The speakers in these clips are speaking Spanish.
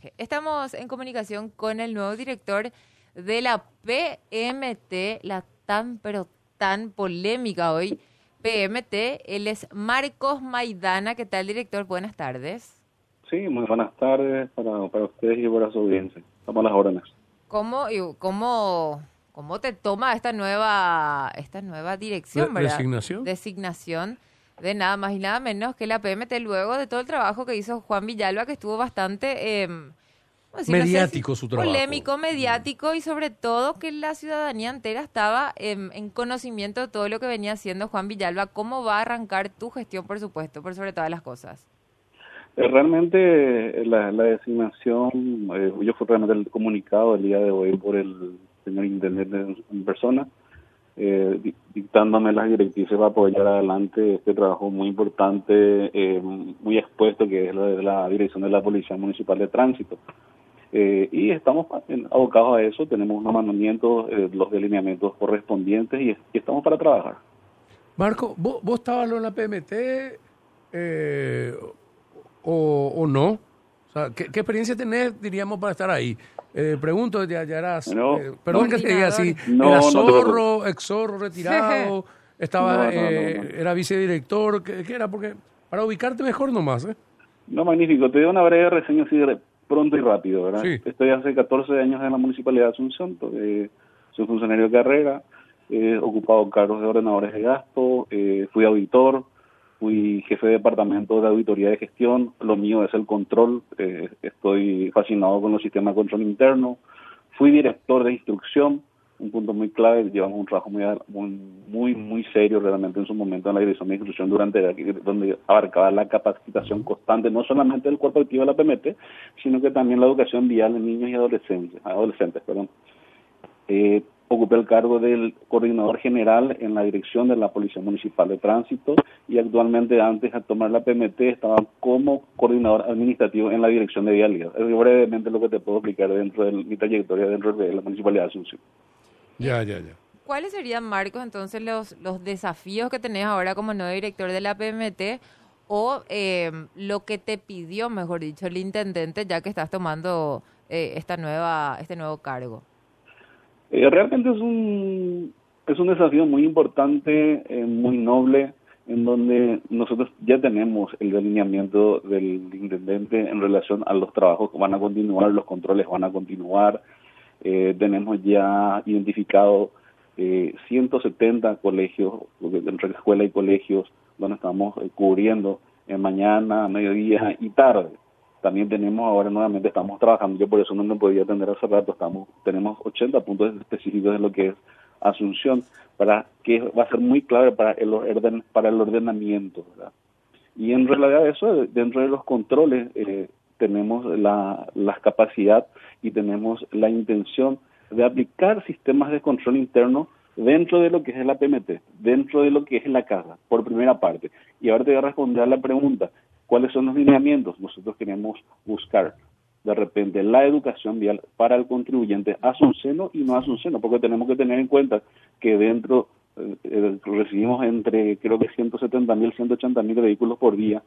mensaje. Estamos en comunicación con el nuevo director de la PMT, la tan pero tan polémica hoy PMT. Él es Marcos Maidana. ¿Qué tal, director? Buenas tardes. Sí, muy buenas tardes para, para ustedes y para su audiencia. Estamos a las órdenes. ¿Cómo, cómo, cómo te toma esta nueva, esta nueva dirección, verdad? Designación. Designación de nada más y nada menos que la PMT luego de todo el trabajo que hizo Juan Villalba, que estuvo bastante... Eh, mediático su trabajo. Polémico, mediático y sobre todo que la ciudadanía entera estaba en, conocimiento de todo lo que venía haciendo Juan Villalba. ¿Cómo va a arrancar tu gestión, por supuesto, por sobre todas las cosas? Eh, realmente la, designación, eh, yo fui realmente el comunicado el día de hoy por el señor intendente en persona, eh, dictándome las directrices para llevar adelante este trabajo muy importante, eh, muy expuesto, que es lo la dirección de la Policía Municipal de Tránsito. Eh, y estamos abocados a eso, tenemos unos mandamientos, eh, los delineamientos correspondientes y, estamos para trabajar. Marco, ¿vos, vos estabas en la PMT eh, o, no? ¿qué, experiencia tenés, diríamos, para estar ahí? Pregunto, ya, ya eras, perdón que te diga así, era zorro, ex zorro, retirado, estaba, era vicedirector, ¿qué, ¿qué, era? Porque para ubicarte mejor nomás, ¿eh? No, magnífico. Te doy una breve reseña así pronto y rápido, ¿verdad? Estoy hace 14 años en la Municipalidad de Asunción, eh, soy funcionario de carrera, he ocupado cargos de ordenadores de gasto, eh, fui auditor, fui jefe de departamento de auditoría de gestión, lo mío es el control, eh, estoy fascinado con los sistemas de control interno, fui director de instrucción, un punto muy clave, llevamos un trabajo muy, muy, muy serio realmente en su momento en la dirección de institución durante donde abarcaba la capacitación constante, no solamente del cuerpo activo de la PMT, sino que también la educación vial en niños y adolescentes, adolescentes, perdón. Eh, ocupé el cargo del coordinador general en la dirección de la Policía Municipal de Tránsito y actualmente antes de tomar la PMT estaba como coordinador administrativo en la dirección de vialidad. Es brevemente lo que te puedo explicar dentro de mi trayectoria dentro de la Municipalidad de Asunción. Ya, ya, ya. ¿Cuáles serían, Marcos, entonces los, los desafíos que tenés ahora como nuevo director de la PMT o em, lo que te pidió, mejor dicho, el intendente ya que estás tomando eh, esta nueva, este nuevo cargo? Eh, realmente es un, es un desafío muy importante, eh, muy noble, en donde nosotros ya tenemos el delineamiento del intendente en relación a los trabajos que van a continuar, los controles van a continuar, eh, tenemos ya identificado eh, 170 colegios, entre escuela y colegios, donde estamos eh, cubriendo en mañana, mediodía y tarde. También tenemos ahora nuevamente, estamos trabajando, yo por eso no me podía atender hace rato, estamos, tenemos 80 puntos específicos de lo que es Asunción, para que va a ser muy clave para el, orden, para el ordenamiento. Y en realidad eso, dentro de los controles, eh, tenemos la, la capacidad y tenemos la intención de aplicar sistemas de control interno dentro de lo que es la PMT, dentro de lo que es la casa, por primera parte. Y ahora te voy a responder a la pregunta, ¿cuáles son los lineamientos? Nosotros queremos buscar de repente la educación vial para el contribuyente a su seno y no a su seno, porque tenemos que tener en cuenta que dentro eh, eh, recibimos entre creo que 170 mil, 180 mil vehículos por día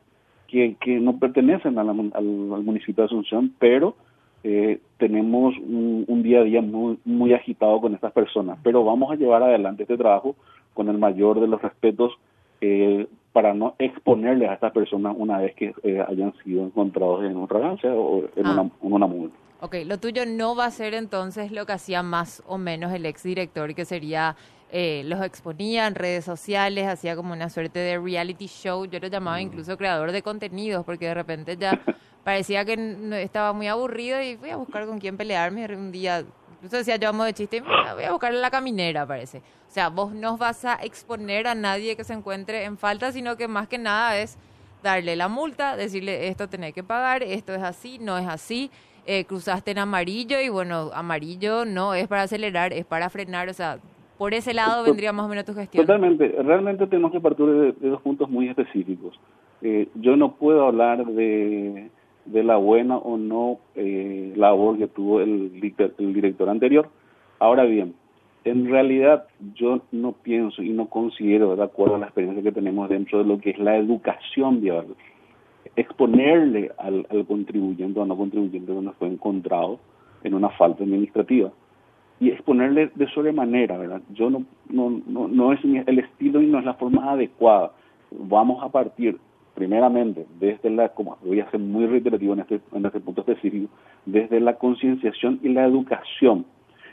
que, que no pertenecen al, municipio de Asunción, pero eh, tenemos un, día a día muy, muy agitado con estas personas. Pero vamos a llevar adelante este trabajo con el mayor de los respetos eh, para no exponerles a estas personas una vez que eh, hayan sido encontrados en un fragancia o en, una, ah. en una. Ok, lo tuyo no va a ser entonces lo que hacía más o menos el exdirector, que sería eh, los exponía en redes sociales, hacía como una suerte de reality show. Yo lo llamaba mm. incluso creador de contenidos, porque de repente ya parecía que estaba muy aburrido y fui a buscar con quién pelearme. Un día, incluso decía yo amo de chiste, voy a buscar la caminera, parece. O sea, vos no vas a exponer a nadie que se encuentre en falta, sino que más que nada es darle la multa, decirle esto tenés que pagar, esto es así, no es así. Eh, cruzaste en amarillo y bueno, amarillo no es para acelerar, es para frenar, o sea, por ese lado vendría más o menos tu gestión. Totalmente. Realmente tenemos que partir de, dos puntos muy específicos. Eh, yo no puedo hablar de, de la buena o no eh, labor que tuvo el, el director anterior. Ahora bien, en realidad yo no pienso y no considero, de acuerdo a la experiencia que tenemos dentro de lo que es la educación vial, exponerle al, contribuyente o no contribuyente donde fue encontrado en una falta administrativa y exponerle de sobremanera, ¿verdad? Yo no, no, no, no es el estilo y no es la forma adecuada. Vamos a partir primeramente desde la, como voy a ser muy reiterativo en este, en este punto específico, desde la concienciación y la educación.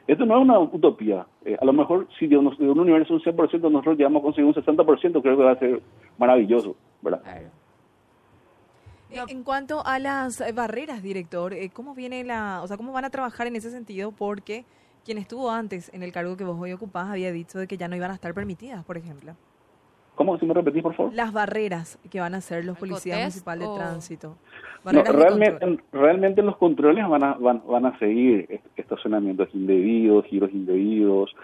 Esto no es una utopía. Eh, a lo mejor si de un, universo un 100% nosotros llegamos a conseguir un 60%, creo que va a ser maravilloso, ¿verdad? En cuanto a las eh, barreras, director, eh, ¿cómo viene la, o sea, cómo van a trabajar en ese sentido? Porque quien estuvo antes en el cargo que vos hoy ocupás había dicho de que ya no iban a estar permitidas, por ejemplo. ¿Cómo? Si me repetís, por favor. Las barreras que van a hacer los policías municipales de tránsito. realmente, realmente los controles van a, van, van a seguir estacionamientos indebidos, giros indebidos.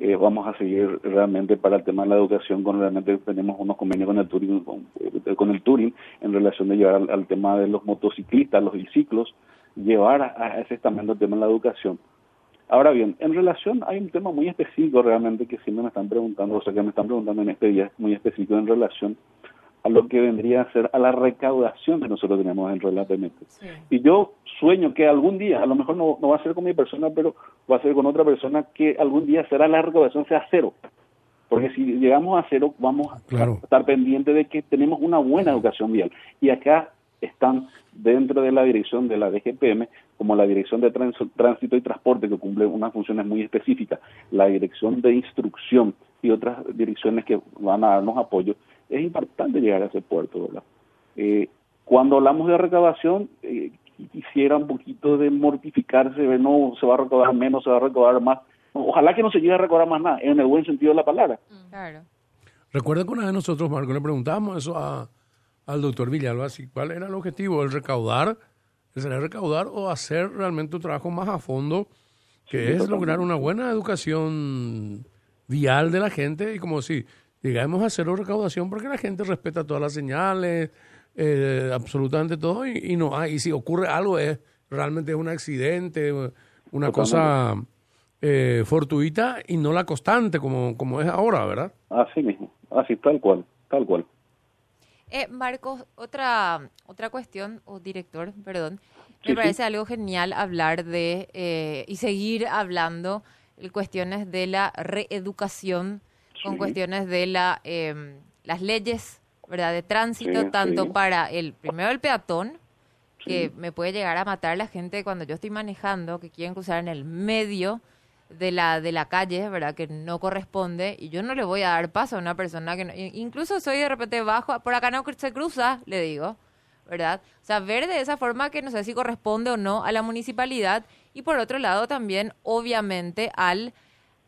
Eh, vamos a seguir realmente para el tema de la educación, con realmente tenemos unos convenios con el Turing, con, eh, el Turing en relación de llevar al, tema de los motociclistas, los biciclos, llevar a, a ese estamento el tema de la educación Ahora bien, en relación, hay un tema muy específico realmente que siempre me están preguntando, o sea, que me están preguntando en este día, muy específico en relación a lo que vendría a ser a la recaudación que nosotros tenemos dentro de la Y yo sueño que algún día, a lo mejor no, no va a ser con mi persona, pero va a ser con otra persona, que algún día será la recaudación sea cero. Porque si llegamos a cero, vamos a estar pendientes de que tenemos una buena educación vial. Y acá están dentro de la dirección de la DGPM, como la Dirección de Tránsito y Transporte, que cumple unas funciones muy específicas, la Dirección de Instrucción y otras direcciones que van a darnos apoyo, es importante llegar a ese puerto, ¿verdad? Eh, cuando hablamos de recaudación, eh, quisiera un poquito de mortificarse, no se va a recaudar menos, se va a recaudar más. Ojalá que no se llegue a recaudar más nada, en el buen sentido de la palabra. Claro. Recuerda que una vez nosotros, Marco, le preguntamos eso a, al doctor Villalba, ¿cuál era el objetivo? ¿El recaudar? ¿El recaudar o hacer realmente un trabajo más a fondo, que es lograr una buena educación vial de la gente y como si llegamos a hacer recaudación porque la gente respeta todas las señales, eh, absolutamente todo y, no hay, y si ocurre algo es realmente un accidente, una cosa eh, fortuita y no la constante como, como es ahora, ¿verdad? Así mismo, así tal cual, tal cual. Eh, Marcos, otra, otra cuestión, o director, perdón, me parece algo genial hablar de eh, y seguir hablando de cuestiones de la reeducación, con cuestiones de la, em, las leyes verdad de tránsito, tanto para el primero el peatón, que me puede llegar a matar la gente cuando yo estoy manejando, que quieren cruzar en el medio de la, de la calle, ¿verdad? Que no corresponde y yo no le voy a dar paso a una persona que incluso soy de repente bajo, por acá no se cruza, le digo, ¿verdad? O sea, ver de esa forma que no sé si corresponde o no a la municipalidad y por otro lado también, obviamente, al,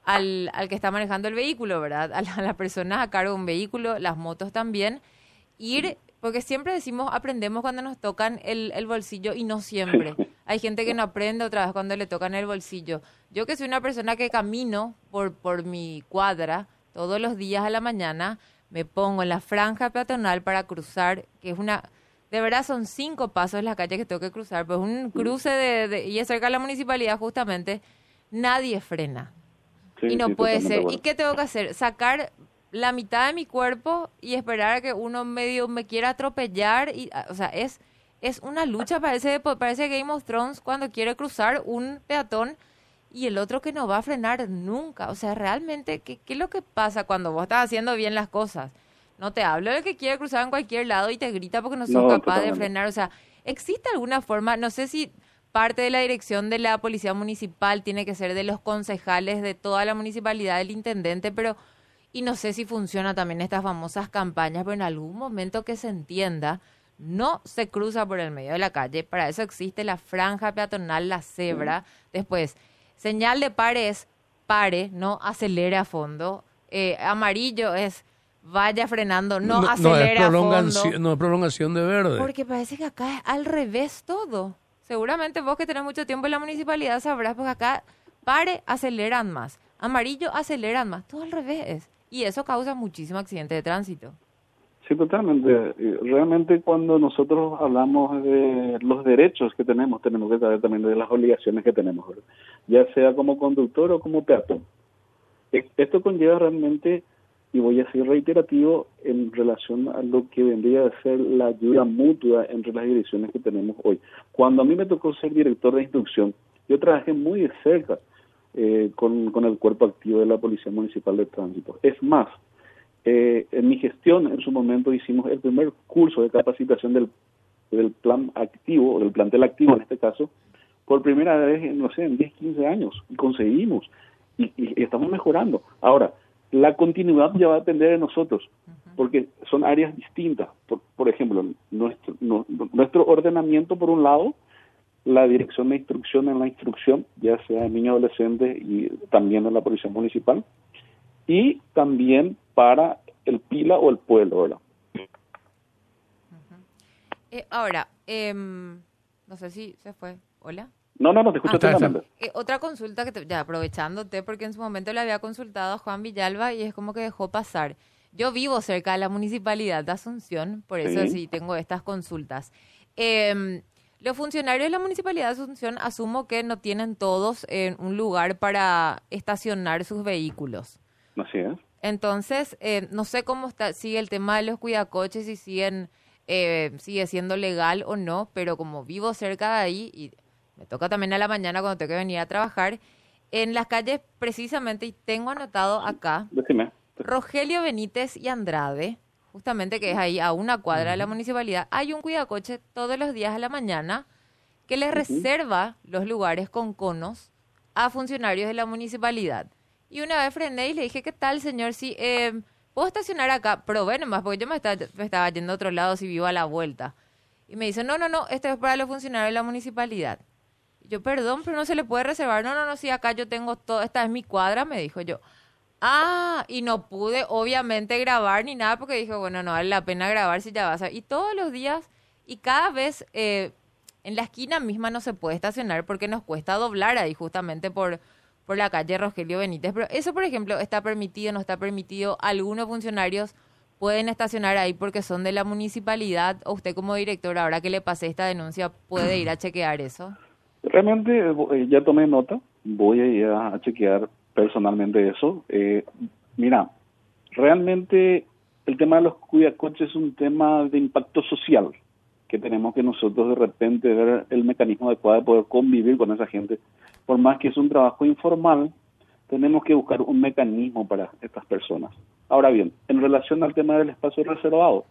al, al que está manejando el vehículo, ¿verdad? A la, a persona a cargo de un vehículo, las motos también, ir porque siempre decimos, aprendemos cuando nos tocan el, el bolsillo y no siempre. Hay gente que no aprende otra vez cuando le tocan el bolsillo. Yo que soy una persona que camino por, por mi cuadra todos los días a la mañana, me pongo en la franja peatonal para cruzar, que es una... De verdad son cinco pasos en la calle que tengo que cruzar, pues un cruce de, y es cerca de la municipalidad justamente, nadie frena. y no puede ser. ¿Y qué tengo que hacer? Sacar la mitad de mi cuerpo y esperar a que uno medio me quiera atropellar. Y, o sea, es, es una lucha, parece, parece Game of Thrones cuando quiere cruzar un peatón y el otro que no va a frenar nunca. O sea, realmente, ¿qué, qué es lo que pasa cuando vos estás haciendo bien las cosas? No te hablo del que quiere cruzar en cualquier lado y te grita porque no sos capaz de frenar. O sea, ¿existe alguna forma? No sé si parte de la dirección de la policía municipal tiene que ser de los concejales de toda la municipalidad, del intendente, pero y no sé si funciona también estas famosas campañas, pero en algún momento que se entienda, no se cruza por el medio de la calle. Para eso existe la franja peatonal, la cebra. Después, señal de pare es pare, no acelere a fondo. Eh, amarillo es vaya frenando, no, acelere a fondo. No es prolongación de verde. Porque parece que acá es al revés todo. Seguramente vos que tenés mucho tiempo en la municipalidad sabrás, porque acá pare, aceleran más. Amarillo, aceleran más. Todo al revés y eso causa muchísimo accidente de tránsito. Sí, totalmente. Realmente cuando nosotros hablamos de los derechos que tenemos, tenemos que saber también de las obligaciones que tenemos, ya sea como conductor o como peatón. E, esto conlleva realmente y voy a ser reiterativo en relación a lo que vendría a ser la ayuda mutua entre las direcciones que tenemos hoy. Cuando a mí me tocó ser director de instrucción, yo trabajé muy de cerca eh, con, con, el cuerpo activo de la Policía Municipal de Tránsito. Es más, eh, en mi gestión en su momento hicimos el primer curso de capacitación del, del plan activo, del plantel activo en este caso, por primera vez, no sé, en 10, 15 años, y conseguimos, y, y estamos mejorando. Ahora, la continuidad ya va a depender de nosotros, porque son áreas distintas. Por, ejemplo, nuestro, nuestro ordenamiento, por un lado, la dirección de instrucción en la instrucción, ya sea en niños adolescentes y también en la policía municipal, y también para el PILA o el pueblo, ¿verdad? Eh, ahora, em, no sé si se fue. Hola. No, no, no, te escucho ah, eh, otra consulta que, te, ya aprovechándote, porque en su momento le había consultado a Juan Villalba y es como que dejó pasar. Yo vivo cerca de la municipalidad de Asunción, por eso sí, tengo estas consultas. Em, los funcionarios de la municipalidad de Asunción asumo que no tienen todos en un lugar para estacionar sus vehículos. Así es. Entonces, eh, no sé cómo está, sigue el tema de los cuidacoches y siguen, eh, sigue siendo legal o no, pero como vivo cerca de ahí y me toca también a la mañana cuando tengo que venir a trabajar, en las calles precisamente, y tengo anotado acá, Rogelio Benítez y Andrade, justamente que es ahí a una cuadra de la municipalidad, hay un cuidacoche todos los días a la mañana que les reserva los lugares con conos a funcionarios de la municipalidad. Y una vez frené y le dije, ¿qué tal, señor? Si eh, puedo estacionar acá, probé nomás, porque yo me estaba, yendo a otro lado si vivo a la vuelta. Y me dice, no, no, no, esto es para los funcionarios de la municipalidad. Yo, perdón, pero no se le puede reservar. No, no, no, sí, acá yo tengo todo, esta es mi cuadra, me dijo yo. Ah, y no pude obviamente grabar ni nada porque dije, bueno, no vale la pena grabar si ya vas a... Y todos los días y cada vez eh, en la esquina misma no se puede estacionar porque nos cuesta doblar ahí justamente por, por la calle Rogelio Benítez. Pero eso, por ejemplo, está permitido, no está permitido. Algunos funcionarios pueden estacionar ahí porque son de la municipalidad o usted como director, ahora que le pasé esta denuncia, puede ir a chequear eso. Realmente eh, ya tomé nota, voy a ir a chequear personalmente eso. Eh, mira, realmente el tema de los cuidacoches es un tema de impacto social, que tenemos que nosotros de repente ver el mecanismo adecuado de poder convivir con esa gente. Por más que es un trabajo informal, tenemos que buscar un mecanismo para estas personas. Ahora bien, en relación al tema del espacio reservado,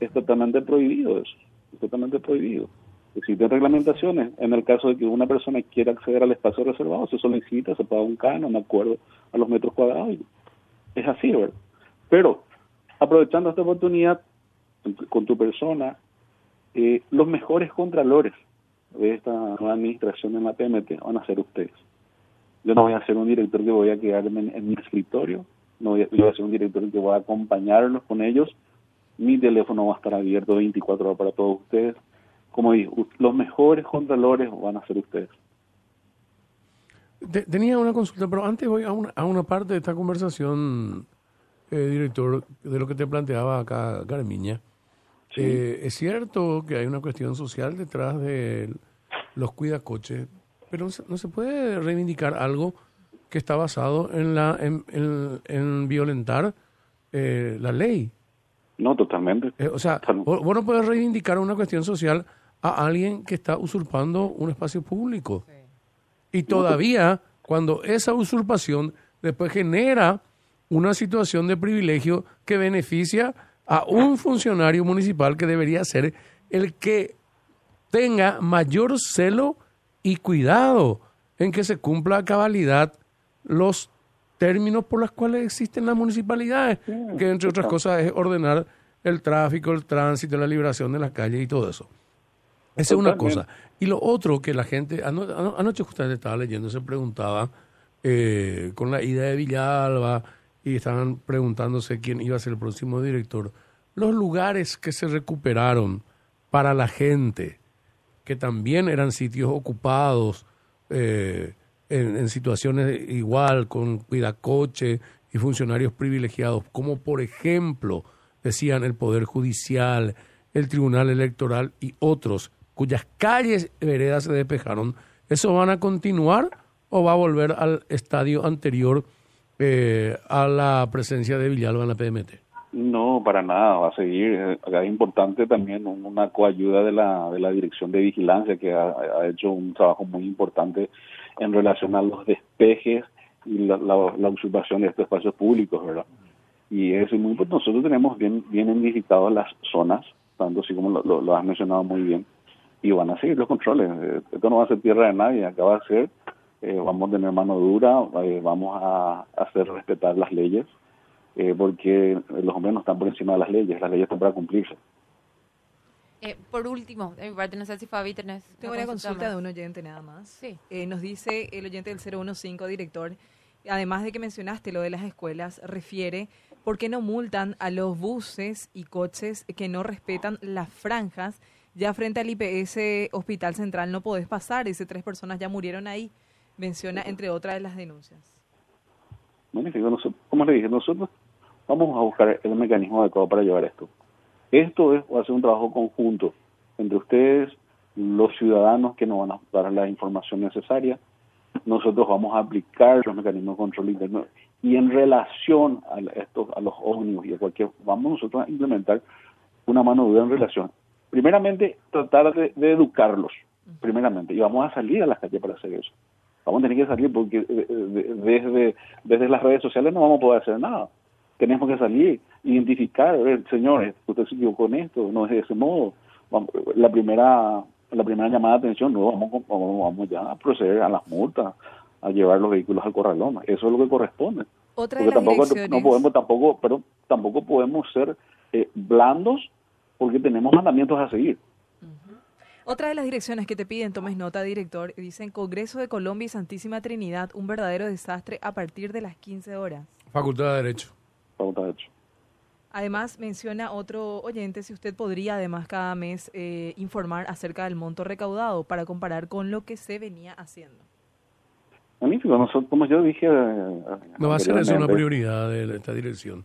es totalmente prohibido eso, es totalmente prohibido. Existen reglamentaciones. En el caso de que una persona quiera acceder al espacio reservado, se solicita, se paga un canon, de acuerdo a los metros cuadrados. Es así, ¿verdad? Pero, aprovechando esta oportunidad con tu persona, eh, los mejores contralores de esta nueva administración en la PMT van a ser ustedes. Yo no voy a ser un director que voy a quedarme en, mi escritorio, no voy a, yo voy a ser un director que voy a acompañarlos con ellos. Mi teléfono va a estar abierto 24 horas para todos ustedes como digo, los mejores contralores van a ser ustedes. Tenía una consulta, pero antes voy a una, a una parte de esta conversación, eh, director, de lo que te planteaba acá Carmiña. Eh, es cierto que hay una cuestión social detrás de los cuidacoches, pero no se, puede reivindicar algo que está basado en la en, en, violentar eh, la ley. No, totalmente. o sea, vos, no puedes reivindicar una cuestión social a alguien que está usurpando un espacio público. Y todavía, cuando esa usurpación después genera una situación de privilegio que beneficia a un funcionario municipal que debería ser el que tenga mayor celo y cuidado en que se cumpla a cabalidad los términos por los cuales existen las municipalidades, que entre otras cosas es ordenar el tráfico, el tránsito, la liberación de las calles y todo eso. Esa es una cosa. Y lo otro que la gente, anoche justamente estaba leyendo, se preguntaba eh, con la idea de Villalba y estaban preguntándose quién iba a ser el próximo director. Los lugares que se recuperaron para la gente, que también eran sitios ocupados eh, en, situaciones igual, con cuidacoche y funcionarios privilegiados, como por ejemplo, decían el Poder Judicial, el Tribunal Electoral y otros cuyas calles y veredas se despejaron, ¿eso van a continuar o va a volver al estadio anterior eh, a la presencia de Villalba en la PMT. No, para nada, va a seguir. Eh, es importante también una coayuda de la, de la Dirección de Vigilancia que ha, hecho un trabajo muy importante en relación a los despejes y la, la, usurpación de estos espacios públicos, ¿verdad? Y eso es muy importante. Nosotros tenemos bien, bien identificadas las zonas, tanto así como lo, lo, has mencionado muy bien, y van a seguir los controles. Eh, esto no va a ser tierra de nadie, acá va a ser, eh, vamos a tener mano dura, vamos a hacer respetar las leyes eh, porque los hombres no están por encima de las leyes, las leyes están para cumplirse. Eh, por último, de mi parte, no sé si Fabi tenés... Tengo una consulta, de un oyente nada más. Sí. Eh, nos dice el oyente del 015, director, además de que mencionaste lo de las escuelas, refiere por qué no multan a los buses y coches que no respetan las franjas. Ya frente al IPS Hospital Central no podés pasar, ese tres personas ya murieron ahí. Menciona entre otras de las denuncias. Magnífico. como le dije, nosotros vamos a buscar el mecanismo adecuado para llevar esto. Esto es, va a ser un trabajo conjunto entre ustedes, los ciudadanos que nos van a dar la información necesaria. Nosotros vamos a aplicar los mecanismos de control interno y en relación a estos, a los ómnibus y a cualquier, vamos nosotros a implementar una mano dura en relación. Primeramente, tratar de, educarlos, primeramente, y vamos a salir a las calles para hacer eso. Vamos a tener que salir porque eh, eh, desde, desde las redes sociales no vamos a poder hacer nada. Tenemos que salir, identificar, a ver, señores, usted se equivocó con esto, no es de ese modo. la primera la primera llamada de atención, no vamos, vamos, ya a proceder a las multas, a llevar los vehículos al corralón. Eso es lo que corresponde. Otra porque tampoco no podemos tampoco, pero tampoco podemos ser eh, blandos porque tenemos mandamientos a seguir. Otra de las direcciones que te piden, tomes nota, director, dicen Congreso de Colombia y Santísima Trinidad, un verdadero desastre a partir de las 15 horas. Facultad de Derecho. Facultad de Derecho. Además, menciona otro oyente si usted podría, además, cada mes eh, informar acerca del monto recaudado para comparar con lo que se venía haciendo. Magnífico. Nosotros, como yo dije... Eh, no va a ser eso una prioridad de esta dirección.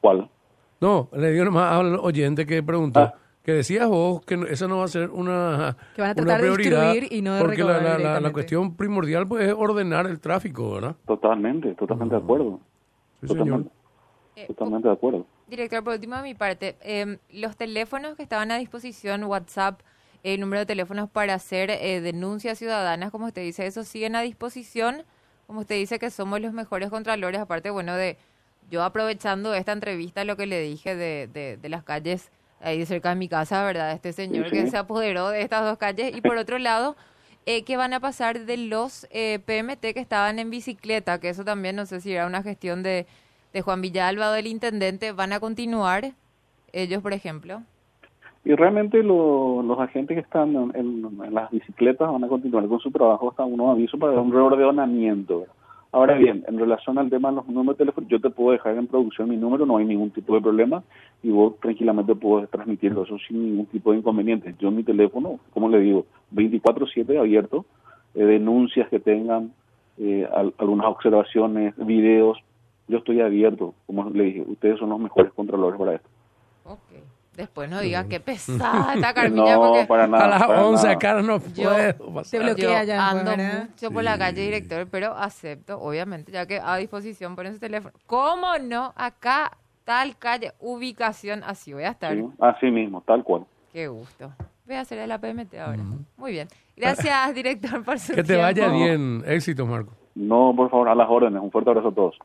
¿Cuál? No, le digo nomás al oyente que preguntó. Ah que decías vos que eso no va a ser una, que van a tratar prioridad, de y no de porque la, la, la, cuestión primordial pues es ordenar el tráfico, ¿verdad? Totalmente, totalmente de acuerdo. totalmente, eh, totalmente de acuerdo. Director, por último de mi parte, eh, los teléfonos que estaban a disposición, WhatsApp, el número de teléfonos para hacer eh, denuncias ciudadanas, como usted dice, ¿eso siguen a disposición? Como usted dice que somos los mejores contralores, aparte, bueno, de yo aprovechando esta entrevista, lo que le dije de, de, de las calles ahí cerca de mi casa, ¿verdad? Este señor que se apoderó de estas dos calles. Y por otro lado, eh, ¿qué van a pasar de los eh, PMT que estaban en bicicleta? Que eso también no sé si era una gestión de, de Juan Villalba o del intendente. ¿Van a continuar ellos, por ejemplo? Y realmente los agentes que están en, las bicicletas van a continuar con su trabajo hasta un aviso para un reordenamiento. Ahora bien, en relación al tema de los números de teléfono, yo te puedo dejar en producción mi número, no hay ningún tipo de problema y vos tranquilamente puedes transmitirlo eso sin ningún tipo de inconveniente. Yo mi teléfono, como le digo, 24/7 abierto, eh, denuncias que tengan, eh, algunas observaciones, videos, yo estoy abierto, como le dije, ustedes son los mejores controladores para esto. Okay. Después no diga qué pesada esta Carmilla. no, porque para nada. A las 11 acá no yo, puedo pasar. Te bloquea ya. Ando mucho por la calle, director, pero acepto, obviamente, ya que a disposición ponen su teléfono. ¿Cómo no? Acá, tal calle, ubicación, así voy a estar. así mismo, tal cual. Qué gusto. Voy a hacer el APMT ahora. Muy bien. Gracias, director, por su Que te vaya bien. Éxito, Marco. No, por favor, a las órdenes. Un fuerte abrazo a todos.